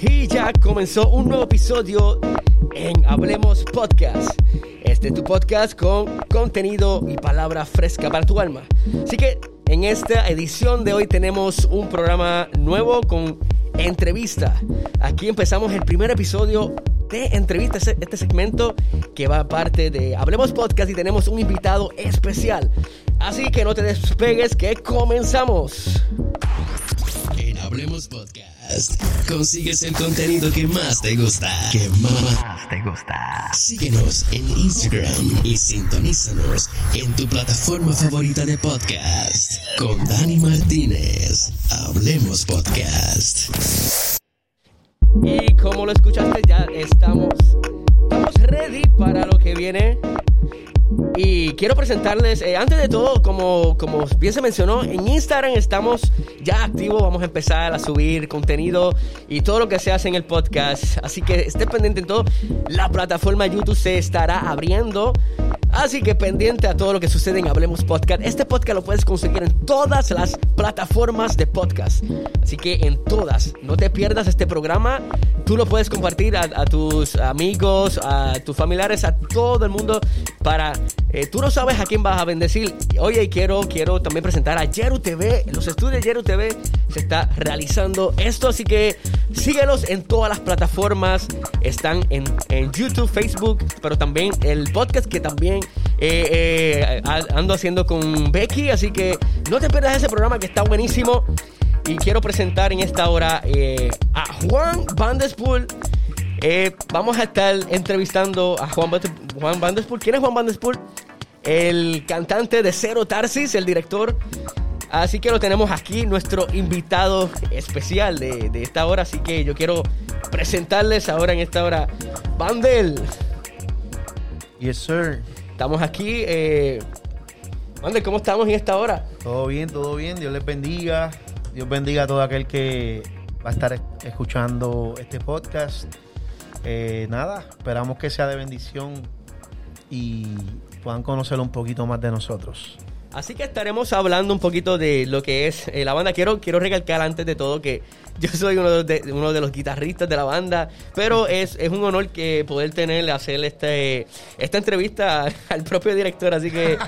Y ya comenzó un nuevo episodio en Hablemos Podcast. Este es tu podcast con contenido y palabra fresca para tu alma. Así que en esta edición de hoy tenemos un programa nuevo con entrevista. Aquí empezamos el primer episodio de entrevista, este, segmento que va a parte de Hablemos Podcast y tenemos un invitado especial. Así que no te despegues que comenzamos. Hablemos Podcast consigues el contenido que más te gusta. Que más te gusta. Síguenos en Instagram y sintonízanos en tu plataforma favorita de podcast. Con Dani Martínez. Hablemos Podcast. Y como lo escuchaste, ya estamos, estamos ready para lo que viene. Y quiero presentarles, eh, antes de todo, como, como bien se mencionó, en Instagram estamos ya activos, vamos a empezar a subir contenido y todo lo que se hace en el podcast. Así que esté pendiente en todo. La plataforma YouTube se estará abriendo. Así que pendiente a todo lo que sucede en Hablemos Podcast. Este podcast lo puedes conseguir en todas las plataformas de podcast. Así que en todas. No te pierdas este programa. Tú lo puedes compartir a, a tus amigos, a tus familiares, a todo el mundo para... eh, tú no sabes a quién vas a bendecir. Oye, quiero, quiero también presentar a Yeru TV. Los estudios Yeru TV se está realizando esto. Así que síguelos en todas las plataformas. Están en, en YouTube, Facebook, pero también el podcast que también eh, eh, ando haciendo con Becky. Así que no te pierdas ese programa que está buenísimo. Y quiero presentar en esta hora eh, a Juan Van Der Spoel. Eh, vamos a estar entrevistando a Juan, Juan Van Der Spoel. ¿Quién es Juan Van Der Spoel? El cantante de Cero Tarsis, el director. Así que lo tenemos aquí, nuestro invitado especial de, de esta hora. Así que yo quiero presentarles ahora en esta hora. Vandel, Yes, sir. Estamos aquí. Eh, ¿cómo estamos en esta hora? Todo bien, todo bien. Dios les bendiga. Dios bendiga a todo aquel que va a estar es- escuchando este podcast. Eh, nada, esperamos que sea de bendición y puedan conocer un poquito más de nosotros. Así que estaremos hablando un poquito de lo que es eh, la banda. Quiero, quiero recalcar antes de todo que yo soy uno de, uno de los guitarristas de la banda, pero es, es un honor que poder tener, hacer este, esta entrevista al propio director, así que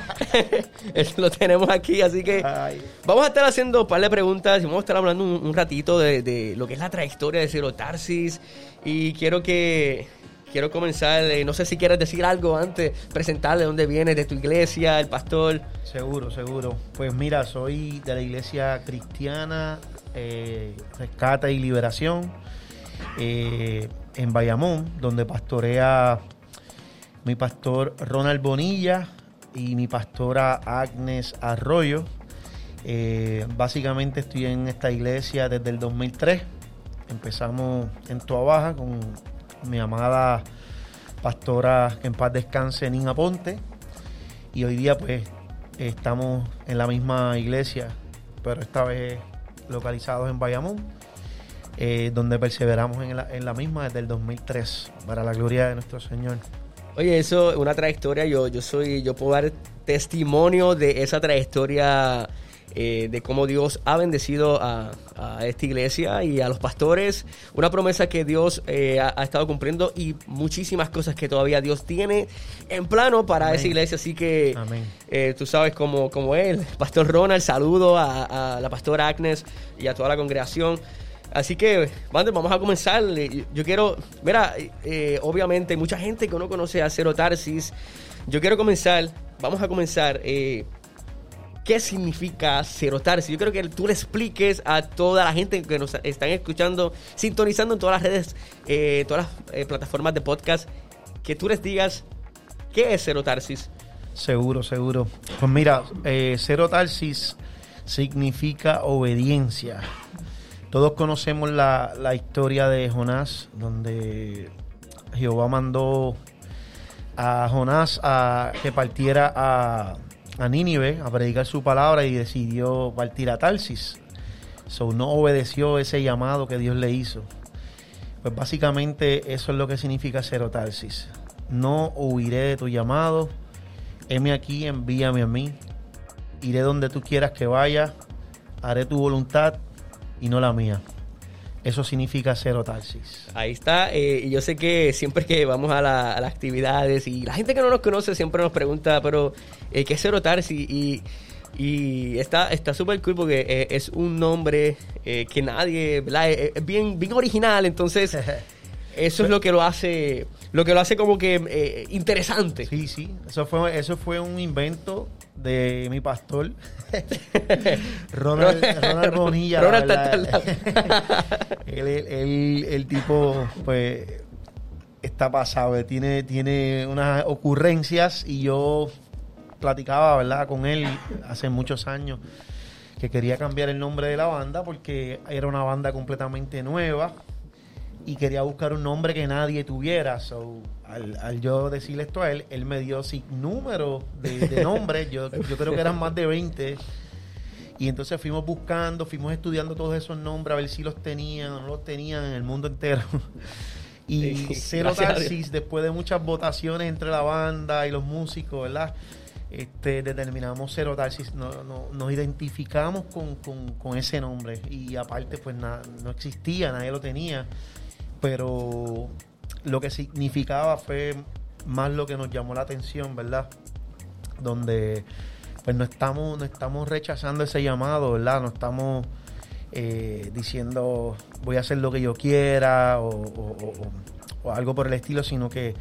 lo tenemos aquí, así que Ay. vamos a estar haciendo un par de preguntas y vamos a estar hablando un, un ratito de, de lo que es la trayectoria de Ciro Tarsis y quiero que... Quiero comenzar, eh, no sé si quieres decir algo antes, presentar de dónde vienes, de tu iglesia, el pastor. Seguro, seguro. Pues mira, soy de la iglesia cristiana eh, Rescata y Liberación eh, en Bayamón, donde pastorea mi pastor Ronald Bonilla y mi pastora Agnes Arroyo. Básicamente estoy en esta iglesia desde el 2003. Empezamos en Toa Baja con mi amada pastora en paz descanse Nina Ponte. Y hoy día pues estamos en la misma iglesia, pero esta vez localizados en Bayamón, eh, donde perseveramos en la, en la misma desde el 2003, para la gloria de nuestro Señor. Oye, eso es una trayectoria. Yo, yo soy, yo puedo dar testimonio de esa trayectoria, eh, de cómo Dios ha bendecido a, a esta iglesia y a los pastores. Una promesa que Dios eh, ha, ha estado cumpliendo y muchísimas cosas que todavía Dios tiene en plano para Amén. esa iglesia. Así que eh, tú sabes como, como él, Pastor Ronald, saludo a, a la pastora Agnes y a toda la congregación. Así que, Wander, vamos a comenzar. Eh, Yo quiero, mira, obviamente mucha gente que no conoce a Cero Tarsis. Yo quiero comenzar, vamos a comenzar. eh, ¿Qué significa Cero Tarsis? Yo creo que tú le expliques a toda la gente que nos están escuchando, sintonizando en todas las redes, eh, todas las eh, plataformas de podcast, que tú les digas qué es Cero Tarsis. Seguro, seguro. Pues mira, eh, cero tarsis significa obediencia. Todos conocemos la, la historia de Jonás, donde Jehová mandó a Jonás a que partiera a, a Nínive a predicar su palabra y decidió partir a Tarsis. So, no obedeció ese llamado que Dios le hizo. Pues básicamente eso es lo que significa cero Tarsis. No huiré de tu llamado. Heme aquí, envíame a mí. Iré donde tú quieras que vaya. Haré tu voluntad y no la mía. Eso significa cero taxis. Ahí está. eh, y yo sé que siempre que vamos a, la- a las actividades y la gente que no nos conoce siempre nos pregunta, pero eh, ¿qué es Cero Tarsi? Y, y está está súper cool porque eh, es un nombre eh, que nadie, ¿verdad? Es, es bien, bien original, entonces eso es lo que lo hace, lo que lo hace como que eh, interesante. Sí, sí, eso fue, eso fue un invento de mi pastor, Ronald, Ronald Bonilla. la Ronald está él- el tipo, pues, está pasado, tiene, tiene unas ocurrencias y yo platicaba, ¿verdad?, con él hace muchos años que quería cambiar el nombre de la banda porque era una banda completamente nueva y quería buscar un nombre que nadie tuviera. So, al, al yo decirle esto a él, él me dio sin número de, de nombres. Yo, yo creo que eran más de 20. Y entonces fuimos buscando, fuimos estudiando todos esos nombres a ver si los tenían o no los tenían en el mundo entero. Y Sí, Cero. Tarsis, después de muchas votaciones entre la banda y los músicos, ¿verdad? Este, determinamos Cero Tarsis, no- no- nos identificamos con, con- con ese nombre. Y aparte, pues na- no existía, nadie lo tenía. Pero lo que significaba fue más lo que nos llamó la atención, ¿verdad? Donde pues no estamos, no estamos rechazando ese llamado, ¿verdad? No estamos eh, diciendo voy a hacer lo que yo quiera o, o- algo por el estilo, sino que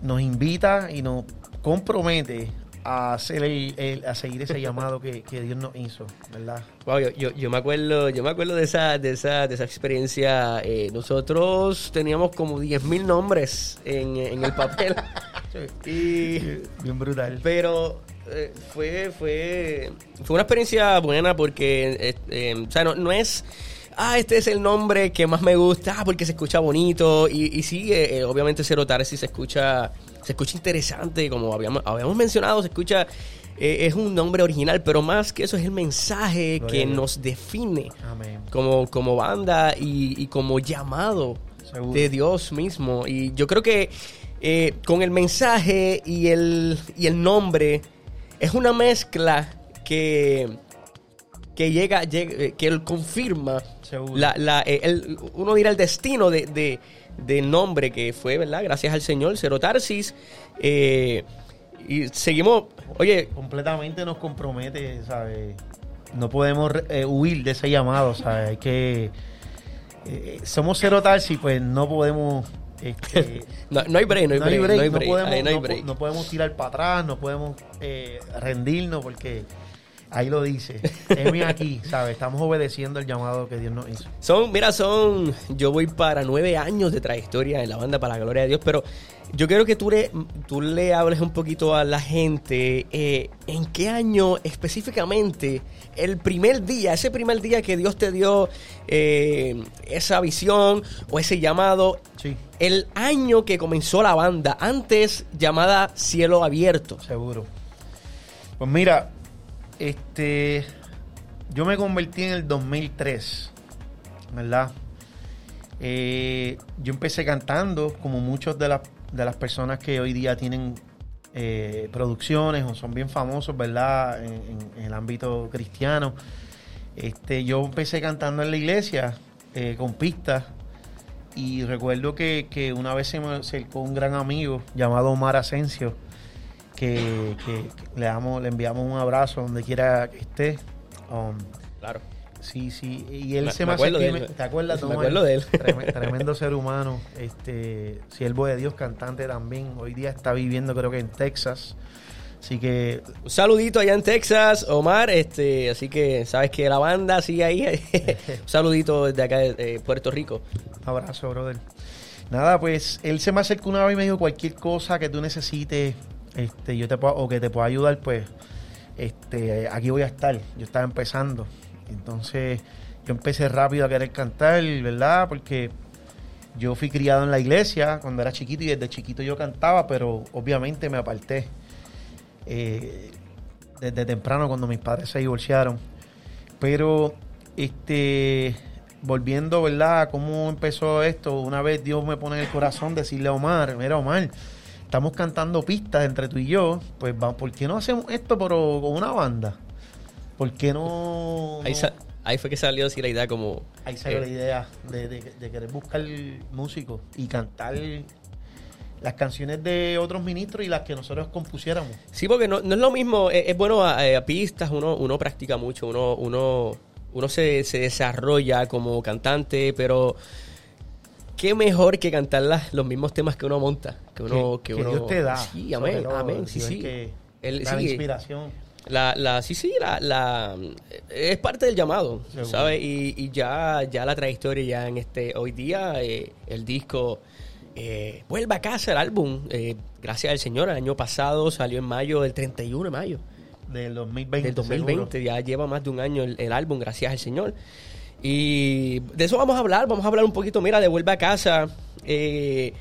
nos invita y nos compromete a hacer el- el- a seguir ese llamado que, que Dios nos hizo, ¿verdad? Wow, yo, yo, yo me acuerdo, yo me acuerdo de esa, de esa, de esa experiencia. Eh, nosotros teníamos como 10.000 nombres en, en el papel. y Bien brutal. pero eh, fue, fue, fue una experiencia buena porque, eh, o sea, no, no es, ah, este es el nombre que más me gusta, ah, porque se escucha bonito. Y, y sí, eh, eh, obviamente Cero Tarsi se escucha, se escucha interesante, como habíamos, habíamos mencionado, se escucha, eh, es un nombre original, pero más que eso es el mensaje Gloria que nos define Amén. como, como banda y, y como llamado Seguro. de Dios mismo. Y yo creo que eh, con el mensaje y el, y el nombre es una mezcla que, que llega, llega- eh, que él confirma la, la- el- uno dirá el destino de, de- del nombre que fue, ¿verdad? Gracias al Señor, Cero Tarsis. eh, y seguimos, oye, completamente nos compromete, ¿sabes? No podemos eh, huir de ese llamado, ¿sabes? Hay que... eh, somos cero Tarsi, pues no podemos... este, no, no hay break, no hay break, no hay break, podemos, ahí no hay no po- break. no podemos tirar para atrás, no podemos eh, rendirnos porque ahí lo dice. Heme aquí, ¿sabes? Estamos obedeciendo el llamado que Dios nos hizo. Son, mira, son. Yo voy para nueve años de trayectoria en la banda, para la gloria de Dios, pero yo quiero que tú le, tú le hables un poquito a la gente. eh, ¿En qué año específicamente, el primer día, ese primer día que Dios te dio eh, esa visión o ese llamado, Sí, el año que comenzó la banda, antes llamada Cielo Abierto? seguro. Pues mira, este... Yo me convertí en el 2003, ¿verdad? Eh, yo empecé cantando, como muchos de las, de las personas que hoy día tienen eh, producciones o son bien famosos, ¿verdad? En el ámbito cristiano. Este, yo empecé cantando en la iglesia eh, con pistas y recuerdo que, que una vez se me acercó un gran amigo llamado Omar Asensio que, que- que le, damos, le enviamos un abrazo donde quiera que esté. Um, Claro. Sí, sí, y él Me- se me me, acuerdo de me- él. ¿Te acuerdas, Me Omar? acuerdo de él. Trem- Tremendo ser humano, este, siervo de Dios, cantante también. Hoy día está viviendo, creo que en Texas. Así que Un saludito allá en Texas, Omar. Este, así que sabes que la banda sigue ahí. Un saludito desde acá de, de Puerto Rico. un abrazo, brother. Nada, pues él se me acercó una vez y me dijo cualquier cosa que tú necesites, este, yo te puedo, o que te pueda ayudar, pues, este, aquí voy a estar. Yo estaba empezando. Entonces, yo empecé rápido a querer cantar, ¿verdad? Porque yo fui criado en la iglesia cuando era chiquito y desde chiquito yo cantaba, pero obviamente me aparté. eh, desde temprano cuando mis padres se divorciaron. Pero, este, volviendo, ¿verdad? ¿Cómo empezó esto? Una vez Dios me pone en el corazón decirle a Omar, mira Omar, estamos cantando pistas entre tú y yo, pues va, ¿por qué no hacemos esto pero con una banda? ¿Por qué no, Ahí ahí fue que salió así la idea como... Ahí salió eh, la idea de, de- de querer buscar músicos y cantar las canciones de otros ministros y las que nosotros compusiéramos. Sí, porque no, no es lo mismo, es, es bueno a, a pistas, uno, uno practica mucho, uno, uno, uno se, se desarrolla como cantante, pero qué mejor que cantar las- los mismos temas que uno monta, que uno... que, Que, que uno, Dios te da. Sí, amén, amén, sí, sí. que El- da la sí, inspiración. La, la, sí, sí, la, la, es parte del llamado, Seguro. ¿sabes? Y, y ya, ya la trayectoria ya en este, hoy día, eh, el disco eh, vuelve a casa, el álbum, eh, gracias al Señor, el año pasado salió en mayo, el 31 de mayo Del 2020. del 2020, seguro. ya lleva más de un año el, el álbum, gracias al Señor. Y de eso vamos a hablar, vamos a hablar un poquito, mira, de Vuelve a Casa. Eh,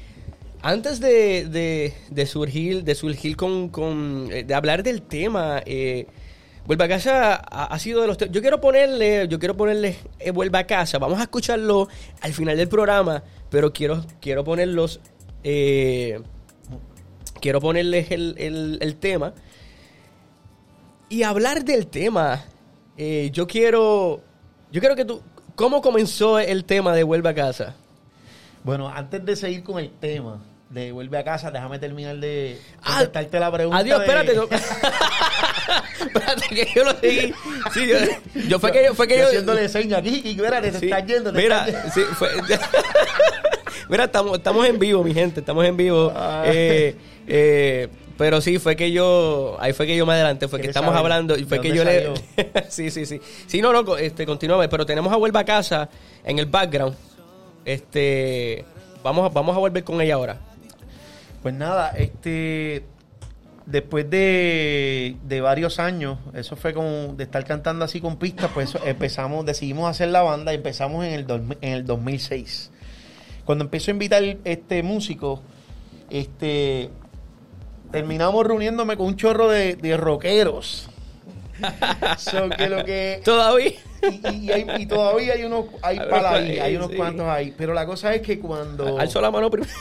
antes de, de- surgir, de surgir con, con, eh, de hablar del tema, eh, Vuelve a Casa ha, sido de los... Yo quiero ponerle, yo quiero ponerle eh, Vuelve a Casa, vamos a escucharlo al final del programa, pero quiero, quiero ponerlos... eh, quiero ponerles el, el- tema y hablar del tema. yo quiero. Yo quiero que tú. ¿Cómo comenzó el tema de Vuelve a casa? Bueno, antes de seguir con el tema de Vuelve a casa, déjame terminar de Ah, contestarte la pregunta. Adiós, de- espérate. no- espérate que yo lo seguí. Sí, yo, yo fue que yo. Fue que Yo yo haciéndole señas aquí, y espérate, te sí. estás yendo. te Mira, estás yendo. sí, fue- Mira, estamos, estamos en vivo, mi gente. Estamos en vivo. Ah. Eh, eh, pero sí, fue que yo. Ahí fue que yo me adelanté. Fue que ¿Quieres estamos saber hablando. Y fue que yo le. sí, sí, sí. Sí, no, no. Este, continuamos. Pero tenemos a Vuelva a casa en el background. Este. Vamos a, vamos a volver con ella ahora. Pues nada, este después de, de varios años, eso fue como de estar cantando así con pistas, pues empezamos, decidimos hacer la banda y empezamos en el, dos- en el 2006. Cuando empezó a invitar este músico, este terminamos reuniéndome con un chorro de, de rockeros. So que lo que Todavía. y, y- y hay- y todavía hay unos hay para ahí, hay unos sí. cuantos ahí, pero la cosa es que cuando Alzo la mano primero.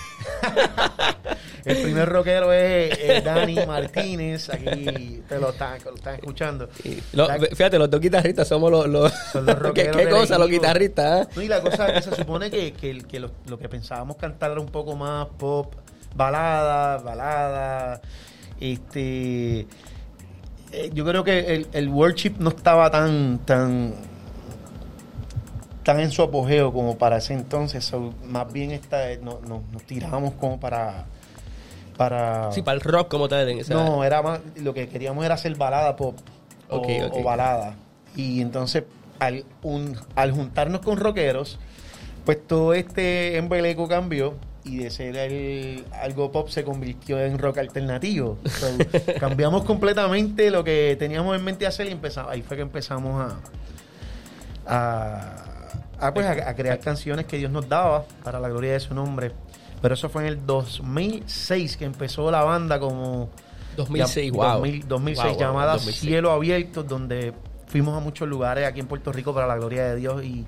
el primer rockero es, es Dani Martínez. Aquí te lo están, lo están escuchando. Y lo- La- fíjate, los dos guitarristas somos los. los Son los ¿Qué, rockeros qué cosa, los guitarristas? ¿eh? No, y la cosa es que se supone que, que lo, lo que pensábamos cantar era un poco más pop, balada, balada. Este. eh, yo creo que el, el worship no estaba tan, tan, tan en su apogeo como para ese entonces. so, más bien no, no- nos tirábamos como para. para Sí, para el rock como tal. en esa- no, era más, lo que queríamos era hacer balada pop o, Ok, ok. o balada. Y entonces, al, un- al juntarnos con rockeros, pues todo este embeleco cambió y de ser el- algo pop se convirtió en rock alternativo. So, cambiamos completamente lo que teníamos en mente hacer y empezamos, ahí fue que empezamos a, a, a, pues, a- a crear canciones que Dios nos daba para la gloria de su nombre. Pero eso fue en el 2006 que empezó la banda como 2006, llam- wow. 2000 2006, Wow, wow, llamada 2006. Cielo Abierto, donde fuimos a muchos lugares aquí en Puerto Rico para la gloria de Dios. Y,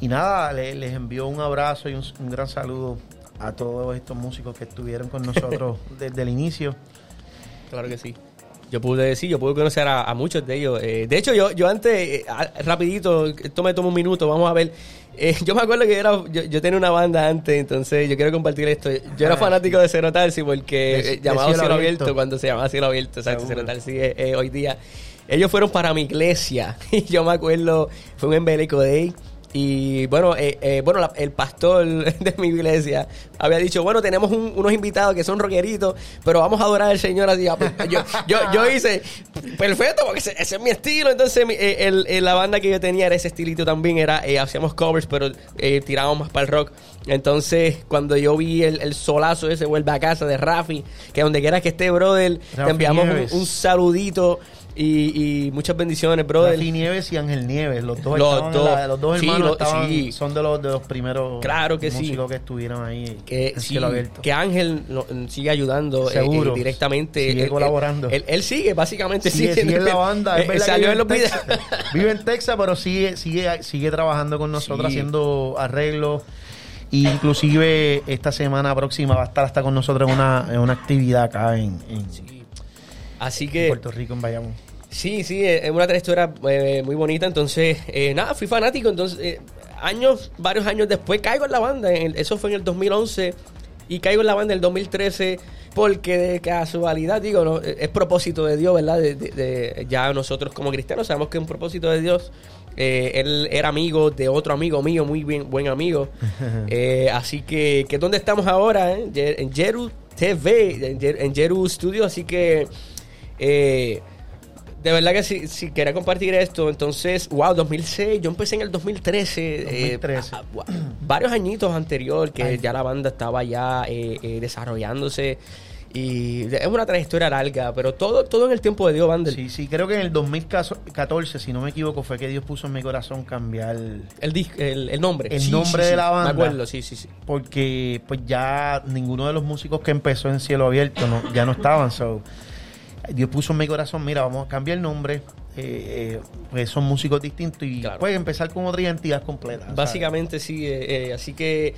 y nada, le- les envío un abrazo y un, un gran saludo a todos estos músicos que estuvieron con nosotros desde el inicio. Claro que sí. Yo pude decir, yo pude conocer a, a muchos de ellos. Eh, de hecho, yo, yo antes, eh, rapidito, esto me toma un minuto, vamos a ver. Eh, yo me acuerdo que era, yo, yo tenía una banda antes, entonces yo quiero compartir esto. Yo era Ah, fanático de Cero Tarsi porque De- de llamado Cielo Cielo, Abierto. Abierto, cuando se llamaba Cielo Abierto, exacto. Cero Tarsi hoy día. Ellos fueron para mi iglesia y yo me acuerdo, fue un embeleco de y bueno, eh, eh, bueno la- el pastor de mi iglesia había dicho, bueno, tenemos un- unos invitados que son rockeritos, pero vamos a adorar al Señor así. Ah, pues, Yo, yo, yo hice, perfecto, porque ese, ese es mi estilo. Entonces, mi- eh, el- el- la banda que yo tenía era ese estilito también, era eh, hacíamos covers, pero eh, tirábamos más para el rock. Entonces, cuando yo vi el, el solazo ese, vuelve a casa de Rafi, que donde quiera que esté, brother, te enviamos un, un saludito y, y muchas bendiciones, brother. Rafi Nieves y Ángel Nieves, los dos, Los dos. la- los dos Sí, hermanos lo- estaban- sí. son de los, de los primeros Claro que sí. músicos que estuvieron ahí que, en sí, Cielo Abierto. que Ángel no- sigue ayudando eh, Seguro. eh, directamente. Sigue Él- colaborando. Él, él sigue, básicamente. sigue, sigue, sigue en la banda. es que salió vive en los. Texas. Vive en Texas, pero sigue, sigue, sigue trabajando con nosotros, Sí. haciendo arreglos. Y inclusive esta semana próxima va a estar hasta con nosotros en una, en una actividad acá en, en- Así en que Puerto Rico, en Bayamón. Sí, sí, es una trayectoria eh, muy bonita. Entonces, eh, nada, fui fanático. Entonces, eh, años, varios años después, caigo en la banda. En- eso fue en el 2011. Y caigo en la banda en el 2013. Porque de casualidad, digo, no, es propósito de Dios, ¿verdad? De, de- de- ya nosotros como cristianos sabemos que es un propósito de Dios. Eh, él era amigo de otro amigo mío, muy bien, buen amigo. Eh, así que, que ¿dónde estamos ahora? eh? En Jeru TV, en en Jeru Studio. Así que, eh, de verdad que si, si quería compartir esto, entonces, wow, 2006, yo empecé en el 2013. eh, 2013. a- varios añitos anterior que Ay. ya la banda estaba ya eh, eh, desarrollándose. Y es una trayectoria larga, pero todo, todo en el tiempo de Dios, Vandel. Sí, sí, creo que en el 2014, si no me equivoco, fue que Dios puso en mi corazón cambiar El, el, el nombre. El Sí, nombre sí, de sí. la banda. Me acuerdo, sí, sí, sí. porque pues ya ninguno de los músicos que empezó en Cielo Abierto no, ya no estaban. So, Dios puso en mi corazón, mira, vamos a cambiar el nombre. eh, eh, pues son músicos distintos y Claro. pueden empezar con otra identidad completa. ¿sabes? Básicamente sí, eh, así que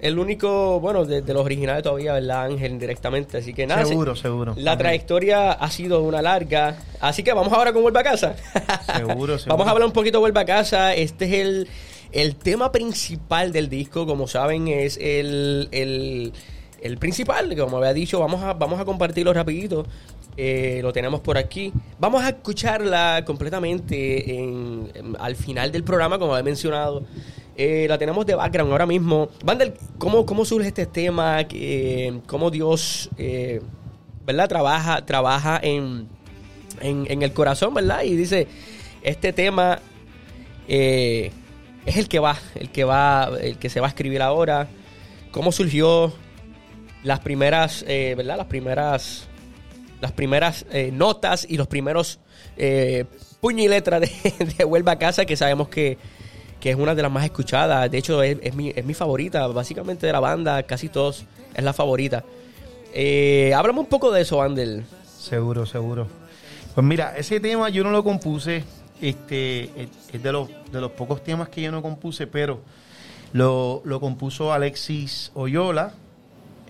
el único, bueno, de, de los originales todavía, ¿verdad? Ángel directamente, así que nada. Seguro, se- seguro. La trayectoria ha sido una larga, así que vamos ahora con Vuelve a Casa. Seguro, seguro. Vamos a hablar un poquito de Vuelve a Casa, este es el, el tema principal del disco, como saben, es el, el, el principal, como había dicho, vamos a, vamos a compartirlo rapidito. Eh, lo tenemos por aquí. Vamos a escucharla completamente en- al final del programa, como había mencionado. Eh, la tenemos de background ahora mismo. Vandel, ¿cómo, cómo surge este tema? Eh, ¿Cómo Dios, ¿verdad? Trabaja, trabaja en, en, en el corazón, ¿verdad? Y dice, este tema es el que va, el que va, el que se va a escribir ahora. ¿Cómo surgió las primeras, eh, ¿verdad? Las primeras, las primeras eh, notas y los primeros eh, puño y letra de, de Vuelve a Casa, que sabemos que, que es una de las más escuchadas. De hecho, es, mi, es mi favorita, básicamente de la banda, casi todos es la favorita. Eh, háblame un poco de eso, Andel. Seguro, seguro. Pues mira, ese tema yo no lo compuse. Este es es de los, de los pocos temas que yo no compuse, pero lo, lo compuso Alexis Oyola.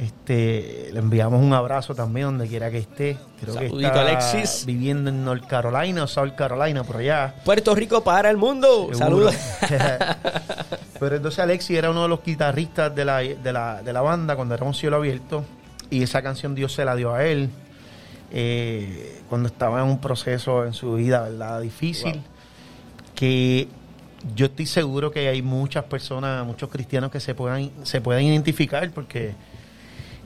Este, le enviamos un abrazo también donde quiera que esté. Creo que está Alexis. viviendo en North Carolina o South Carolina, por allá. Puerto Rico para el mundo. Saludos. Pero entonces Alexis era uno de los guitarristas de la, de la, de la banda cuando era un cielo abierto. Y esa canción Dios se la dio a él. eh, cuando estaba en un proceso en su vida, ¿verdad? Difícil. Wow. Que yo estoy seguro que hay muchas personas, muchos cristianos que se puedan, se puedan identificar porque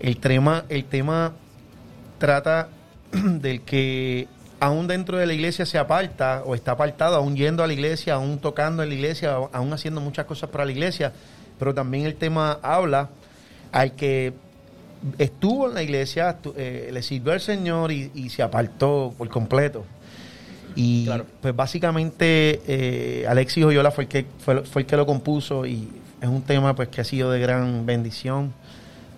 el tema, el tema trata del que aún dentro de la iglesia se aparta o está apartado, aún yendo a la iglesia, aún tocando en la iglesia, aún haciendo muchas cosas para la iglesia, pero también el tema habla al que estuvo en la iglesia, eh, le sirvió al Señor y, y se apartó por completo. Y Claro. pues básicamente eh, Alexis Oyola fue el que fue, fue el que lo compuso y es un tema pues que ha sido de gran bendición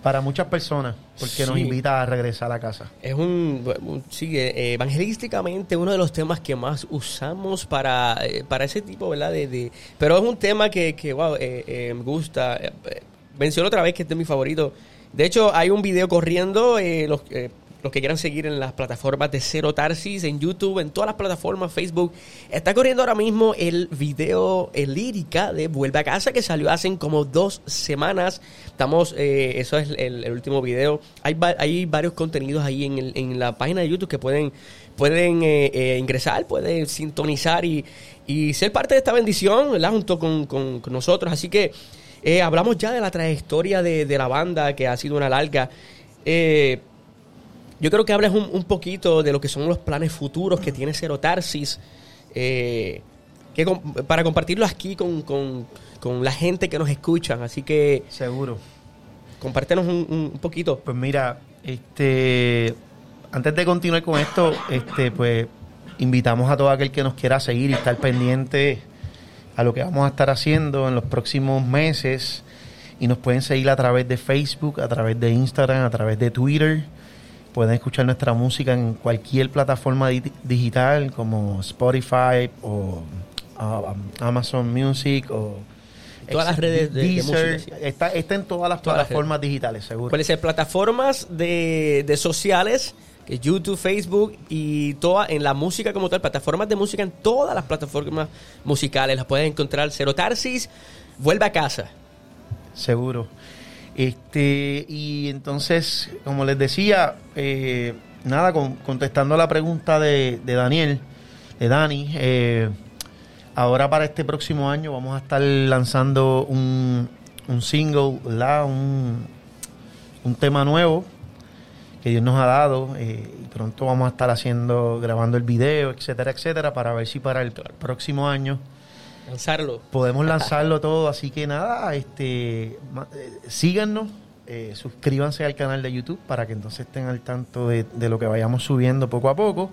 para muchas personas porque nos invita a regresar a casa. Es un, sí, eh, evangelísticamente uno de los temas que más usamos para, eh, para ese tipo, ¿verdad? De, de- pero es un tema que, que wow, eh, eh, me gusta. Eh, menciono otra vez que este es mi favorito. De hecho, hay un video corriendo, eh, los, eh, los que quieran seguir en las plataformas de Cero Tarsis, en YouTube, en todas las plataformas, Facebook. Está corriendo ahora mismo el video el lírica de Vuelve a Casa que salió hace como dos semanas. Estamos, eh, eso es el, último video. Hay, va- hay varios contenidos ahí en, la página de YouTube que pueden, pueden eh, eh, ingresar, pueden sintonizar y, y ser parte de esta bendición. Junto con, con- nosotros. Así que eh, hablamos ya de la trayectoria de, la banda, que ha sido una larga. Eh, yo creo que hables un, un poquito de lo que son los planes futuros que tiene Cero Tarsis, eh, que com- para compartirlo aquí con, con- con la gente que nos escuchan. Así que Seguro. compártenos un, un- un poquito. Pues mira, este antes de continuar con esto, este pues invitamos a todo aquel que nos quiera seguir y estar pendiente a lo que vamos a estar haciendo en los próximos meses y nos pueden seguir a través de Facebook, a través de Instagram, a través de Twitter. Pueden escuchar nuestra música en cualquier plataforma di- digital como Spotify o ah, Amazon Music o Todas las redes de- de Deezer. música, sí. está, está en todas las Todas las plataformas digitales, seguro. Pueden ser plataformas de, de sociales que YouTube, Facebook y toda en la música como tal, plataformas de música en todas las plataformas musicales las puedes encontrar. Cero Tarsis, vuelve a casa. Seguro. Este, y entonces, como les decía, eh, nada, con- contestando a la pregunta de, de Daniel, de Dani, eh, ahora para este próximo año vamos a estar lanzando un, un single. Un, un tema nuevo que Dios nos ha dado eh, pronto vamos a estar haciendo, grabando el video, etcétera, etcétera, para ver si para el próximo año Lanzarlo. podemos lanzarlo todo, así que nada, este, eh, síganos, eh, suscríbanse al canal de YouTube para que entonces estén al tanto de, lo que vayamos subiendo poco a poco.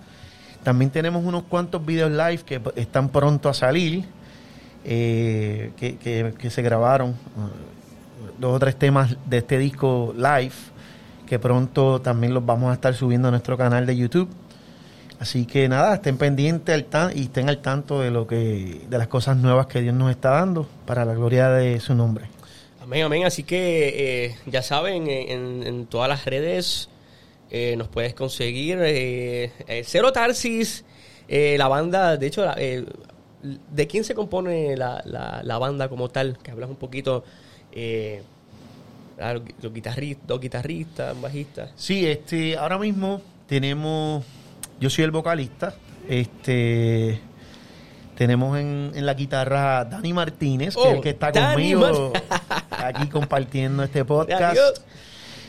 También tenemos unos cuantos videos live que están pronto a salir, eh, que, se grabaron, dos o tres temas de este disco live, que pronto también los vamos a estar subiendo a nuestro canal de YouTube. Así que nada, estén pendientes al tan- y estén al tanto de lo que de las cosas nuevas que Dios nos está dando para la gloria de su nombre. Amén, amén. Así que eh, ya saben, eh, en, en todas las redes eh, nos puedes conseguir. eh, Cero Tarsis, la banda, de hecho, la- ¿de quién se compone la, la- la banda como tal? Que hablas un poquito. Eh, ah, los, guitarristas, dos guitarristas, un bajista. Sí, este, ahora mismo tenemos, yo soy el vocalista, este, tenemos en, en la guitarra Dani Martínez, que es Oh, el que está conmigo Mar- aquí compartiendo este podcast.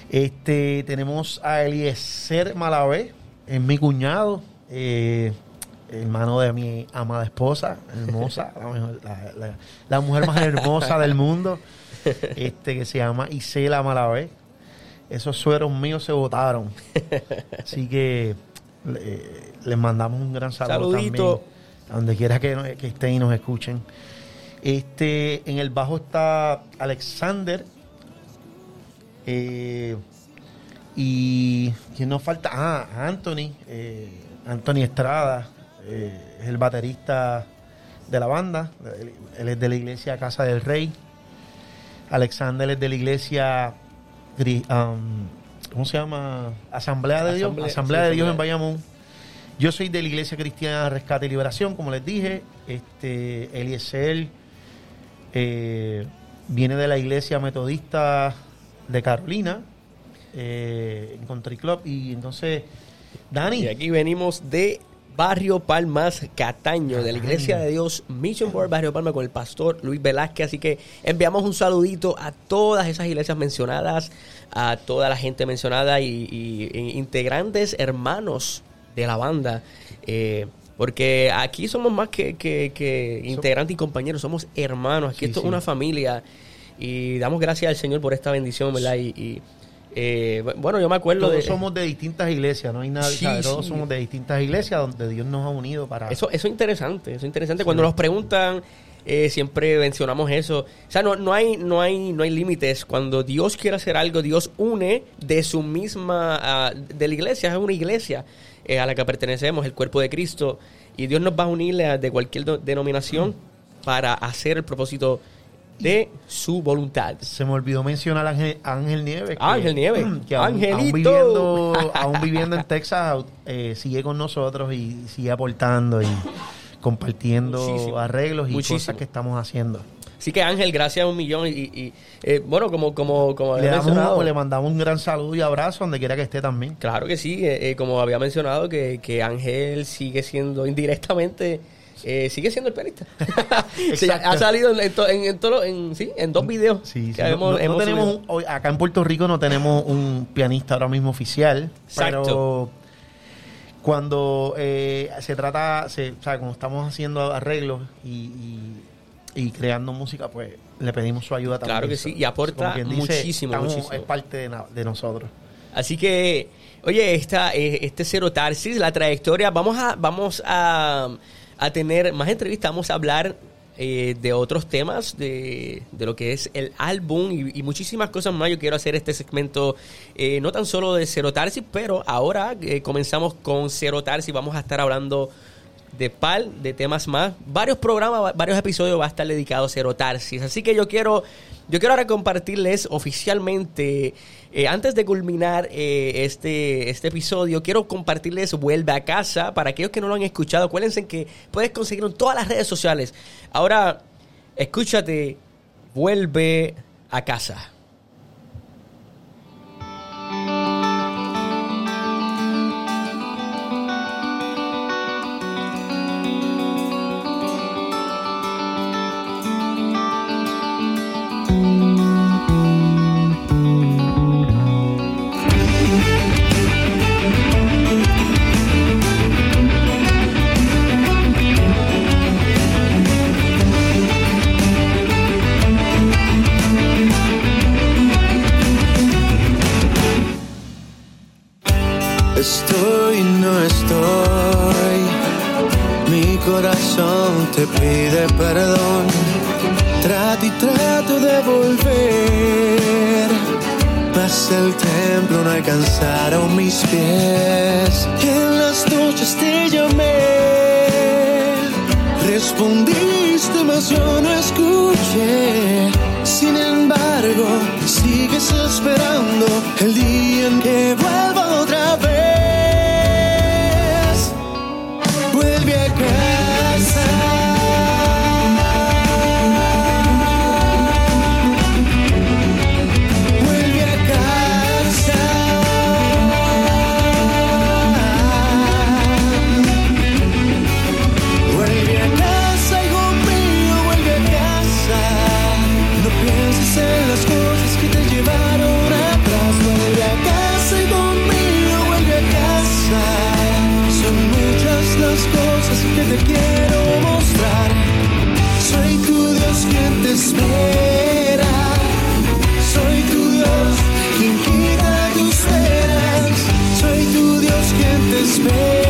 Este, tenemos a Eliezer Malavé, es mi cuñado, eh, hermano de mi amada esposa, hermosa, la, mejor- la- la- la mujer más hermosa del mundo, este, que se llama Isela Malavé. Esos sueros míos se botaron. Así que le- les mandamos un gran saludo Saludito. también, a donde quiera que, estén y nos escuchen. Este, en el bajo está Alexander. eh, y quién nos falta, ah, Anthony, eh, Anthony Estrada, eh, es el baterista de la banda. Él, él es de la iglesia Casa del Rey. Alexander es de la iglesia, um, ¿cómo se llama? Asamblea de Dios. Asamblea- sí, de Dios en. Bayamón. Yo soy de la Iglesia Cristiana Rescate y Liberación, como les dije. Este, Eliezer eh, viene de la Iglesia Metodista de Carolina, eh, en Country Club. Y entonces, Dani, Y aquí venimos de Barrio Palmas, Cataño, de la Iglesia de Dios Mission Board Barrio Palma con el pastor Luis Velázquez. Así que enviamos un saludito a todas esas iglesias mencionadas, a toda la gente mencionada y, y- integrantes, hermanos de la banda. eh, porque aquí somos más que, que- que integrantes y compañeros, somos hermanos. Aquí Sí, esto sí. es una familia. Y damos gracias al Señor por esta bendición, ¿verdad? Y, y, eh, bueno, yo me acuerdo todos de... somos de distintas iglesias, no hay nada, Sí, todos sí. somos de distintas iglesias donde Dios nos ha unido para... Eso, eso es interesante, eso es interesante. Cuando nos preguntan, eh, siempre mencionamos eso. O sea, no, no hay, no hay, no hay límites. Cuando Dios quiere hacer algo, Dios une de su misma, de la iglesia, es una iglesia eh, a la que pertenecemos, el cuerpo de Cristo. Y Dios nos va a unir de cualquier denominación para hacer el propósito de su voluntad. Se me olvidó mencionar a Ángel, Nieves. Ángel Nieves. Que aún, Angelito. aún viviendo, aún viviendo en Texas, eh, sigue con nosotros y sigue aportando y compartiendo Muchísimo. arreglos y Muchísimo. cosas que estamos haciendo. Así que Ángel, gracias a un millón. Y, y, eh, bueno, como, como, como Le, había damos le mandamos un gran saludo y abrazo donde quiera que esté también. Claro que sí, eh, eh, como había mencionado, que, que Ángel sigue siendo indirectamente, eh, sigue siendo el pianista. Sí, ha salido en, en, to- en, en todo- en- sí, en dos videos. Sí, sí. que No- hemos- no- no hemos tenemos subido. un- hoy- acá en Puerto Rico no tenemos un pianista ahora mismo oficial, Exacto. pero cuando eh, se trata, se, o sea, cuando estamos haciendo arreglos y, y- y creando música, pues le pedimos su ayuda también. Claro que sí, y aporta dice, muchísimo, estamos- muchísimo. Es parte de, de nosotros. Así que, oye, esta, eh, este Cero Tarsis, la trayectoria, vamos a, vamos a, a tener más entrevistas, vamos a hablar eh, de otros temas, de, de lo que es el álbum y, muchísimas cosas más. Yo quiero hacer este segmento eh, no tan solo de Cero Tarsis, pero ahora eh, comenzamos con Cero Tarsis, vamos a estar hablando de PAL, de temas más. Varios programas, varios episodios va a estar dedicados a erotarsis. Así que yo quiero, yo quiero ahora compartirles oficialmente, eh, antes de culminar eh, este, este episodio, quiero compartirles Vuelve a Casa. Para aquellos que no lo han escuchado, acuérdense que puedes conseguirlo en todas las redes sociales. Ahora, escúchate, Vuelve a Casa. en las noches te llamé. Respondiste, mas yo no escuché. Sin embargo, sigues esperando space.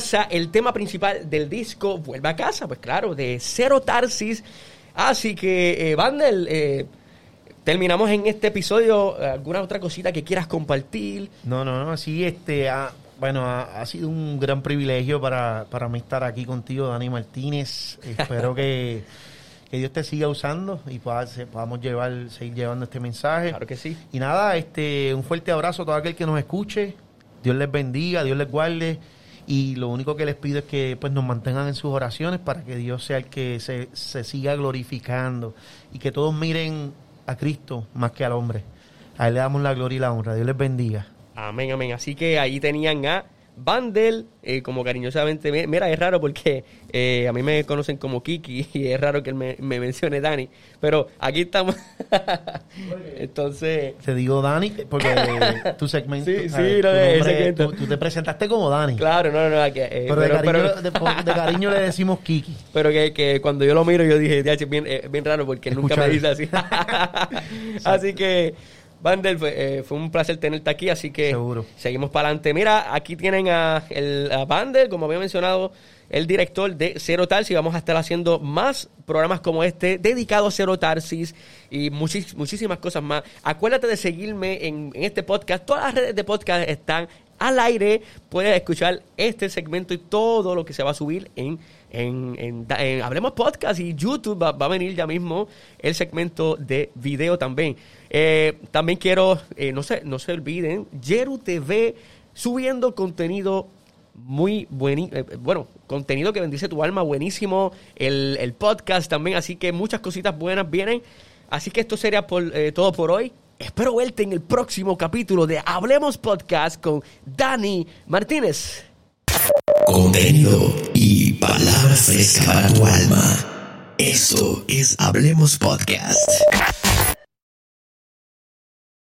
Casa, el tema principal del disco Vuelve a casa, pues claro, de Cero Tarsis. Así que, eh, Vandel, eh, terminamos en este episodio. ¿Alguna otra cosita que quieras compartir? No, no, no, sí, este, ha- bueno, ha, ha sido un gran privilegio para, para mí estar aquí contigo, Dani Martínez. Espero que, que Dios te siga usando y podamos llevar, seguir llevando este mensaje. Claro que sí. Y nada, este, un fuerte abrazo a todo aquel que nos escuche. Dios les bendiga, Dios les guarde. Y lo único que les pido es que pues nos mantengan en sus oraciones para que Dios sea el que se, se siga glorificando y que todos miren a Cristo más que al hombre. A él le damos la gloria y la honra. Dios les bendiga. Amén, amén. Así que ahí tenían a Vandel, eh, como cariñosamente. me- Mira, es raro porque eh, a mí me conocen como Kiki y es raro que él me, me mencione Dani. Pero aquí estamos. Entonces, Te digo Dani porque tu segmento. Sí, sí, Tu no, ese nombre- segmento. tú, tú te presentaste como Dani. claro, no, no, no. que, eh, Pero, de, pero, cariño, pero- de, por- de cariño le decimos Kiki. pero que, que cuando yo lo miro, yo dije, "Ya, es bien, eh, bien raro porque nunca me dice así. así que, Vandel, fue, eh, fue un placer tenerte aquí. Así que Seguro. seguimos para adelante. Mira, aquí tienen a, el, a Vandel, como había mencionado, el director de Cero Tarsis. Vamos a estar haciendo más programas como este dedicados a Cero Tarsis y muchis- muchísimas cosas más. Acuérdate de seguirme en, en este podcast. Todas las redes de podcast están al aire. Puedes escuchar este segmento y todo lo que se va a subir en, en, Hablemos Podcast y YouTube. Va, va a venir ya mismo el segmento de video también. Eh, también quiero, eh, no, se, no se olviden, Yeru TV subiendo contenido muy buen, bueno, contenido que bendice tu alma, buenísimo, el, el podcast también, así que muchas cositas buenas vienen. Así que esto sería por, eh, todo por hoy. Espero verte en el próximo capítulo de Hablemos Podcast con Dani Martínez. Contenido y palabra fresca para tu alma. Esto es Hablemos Podcast.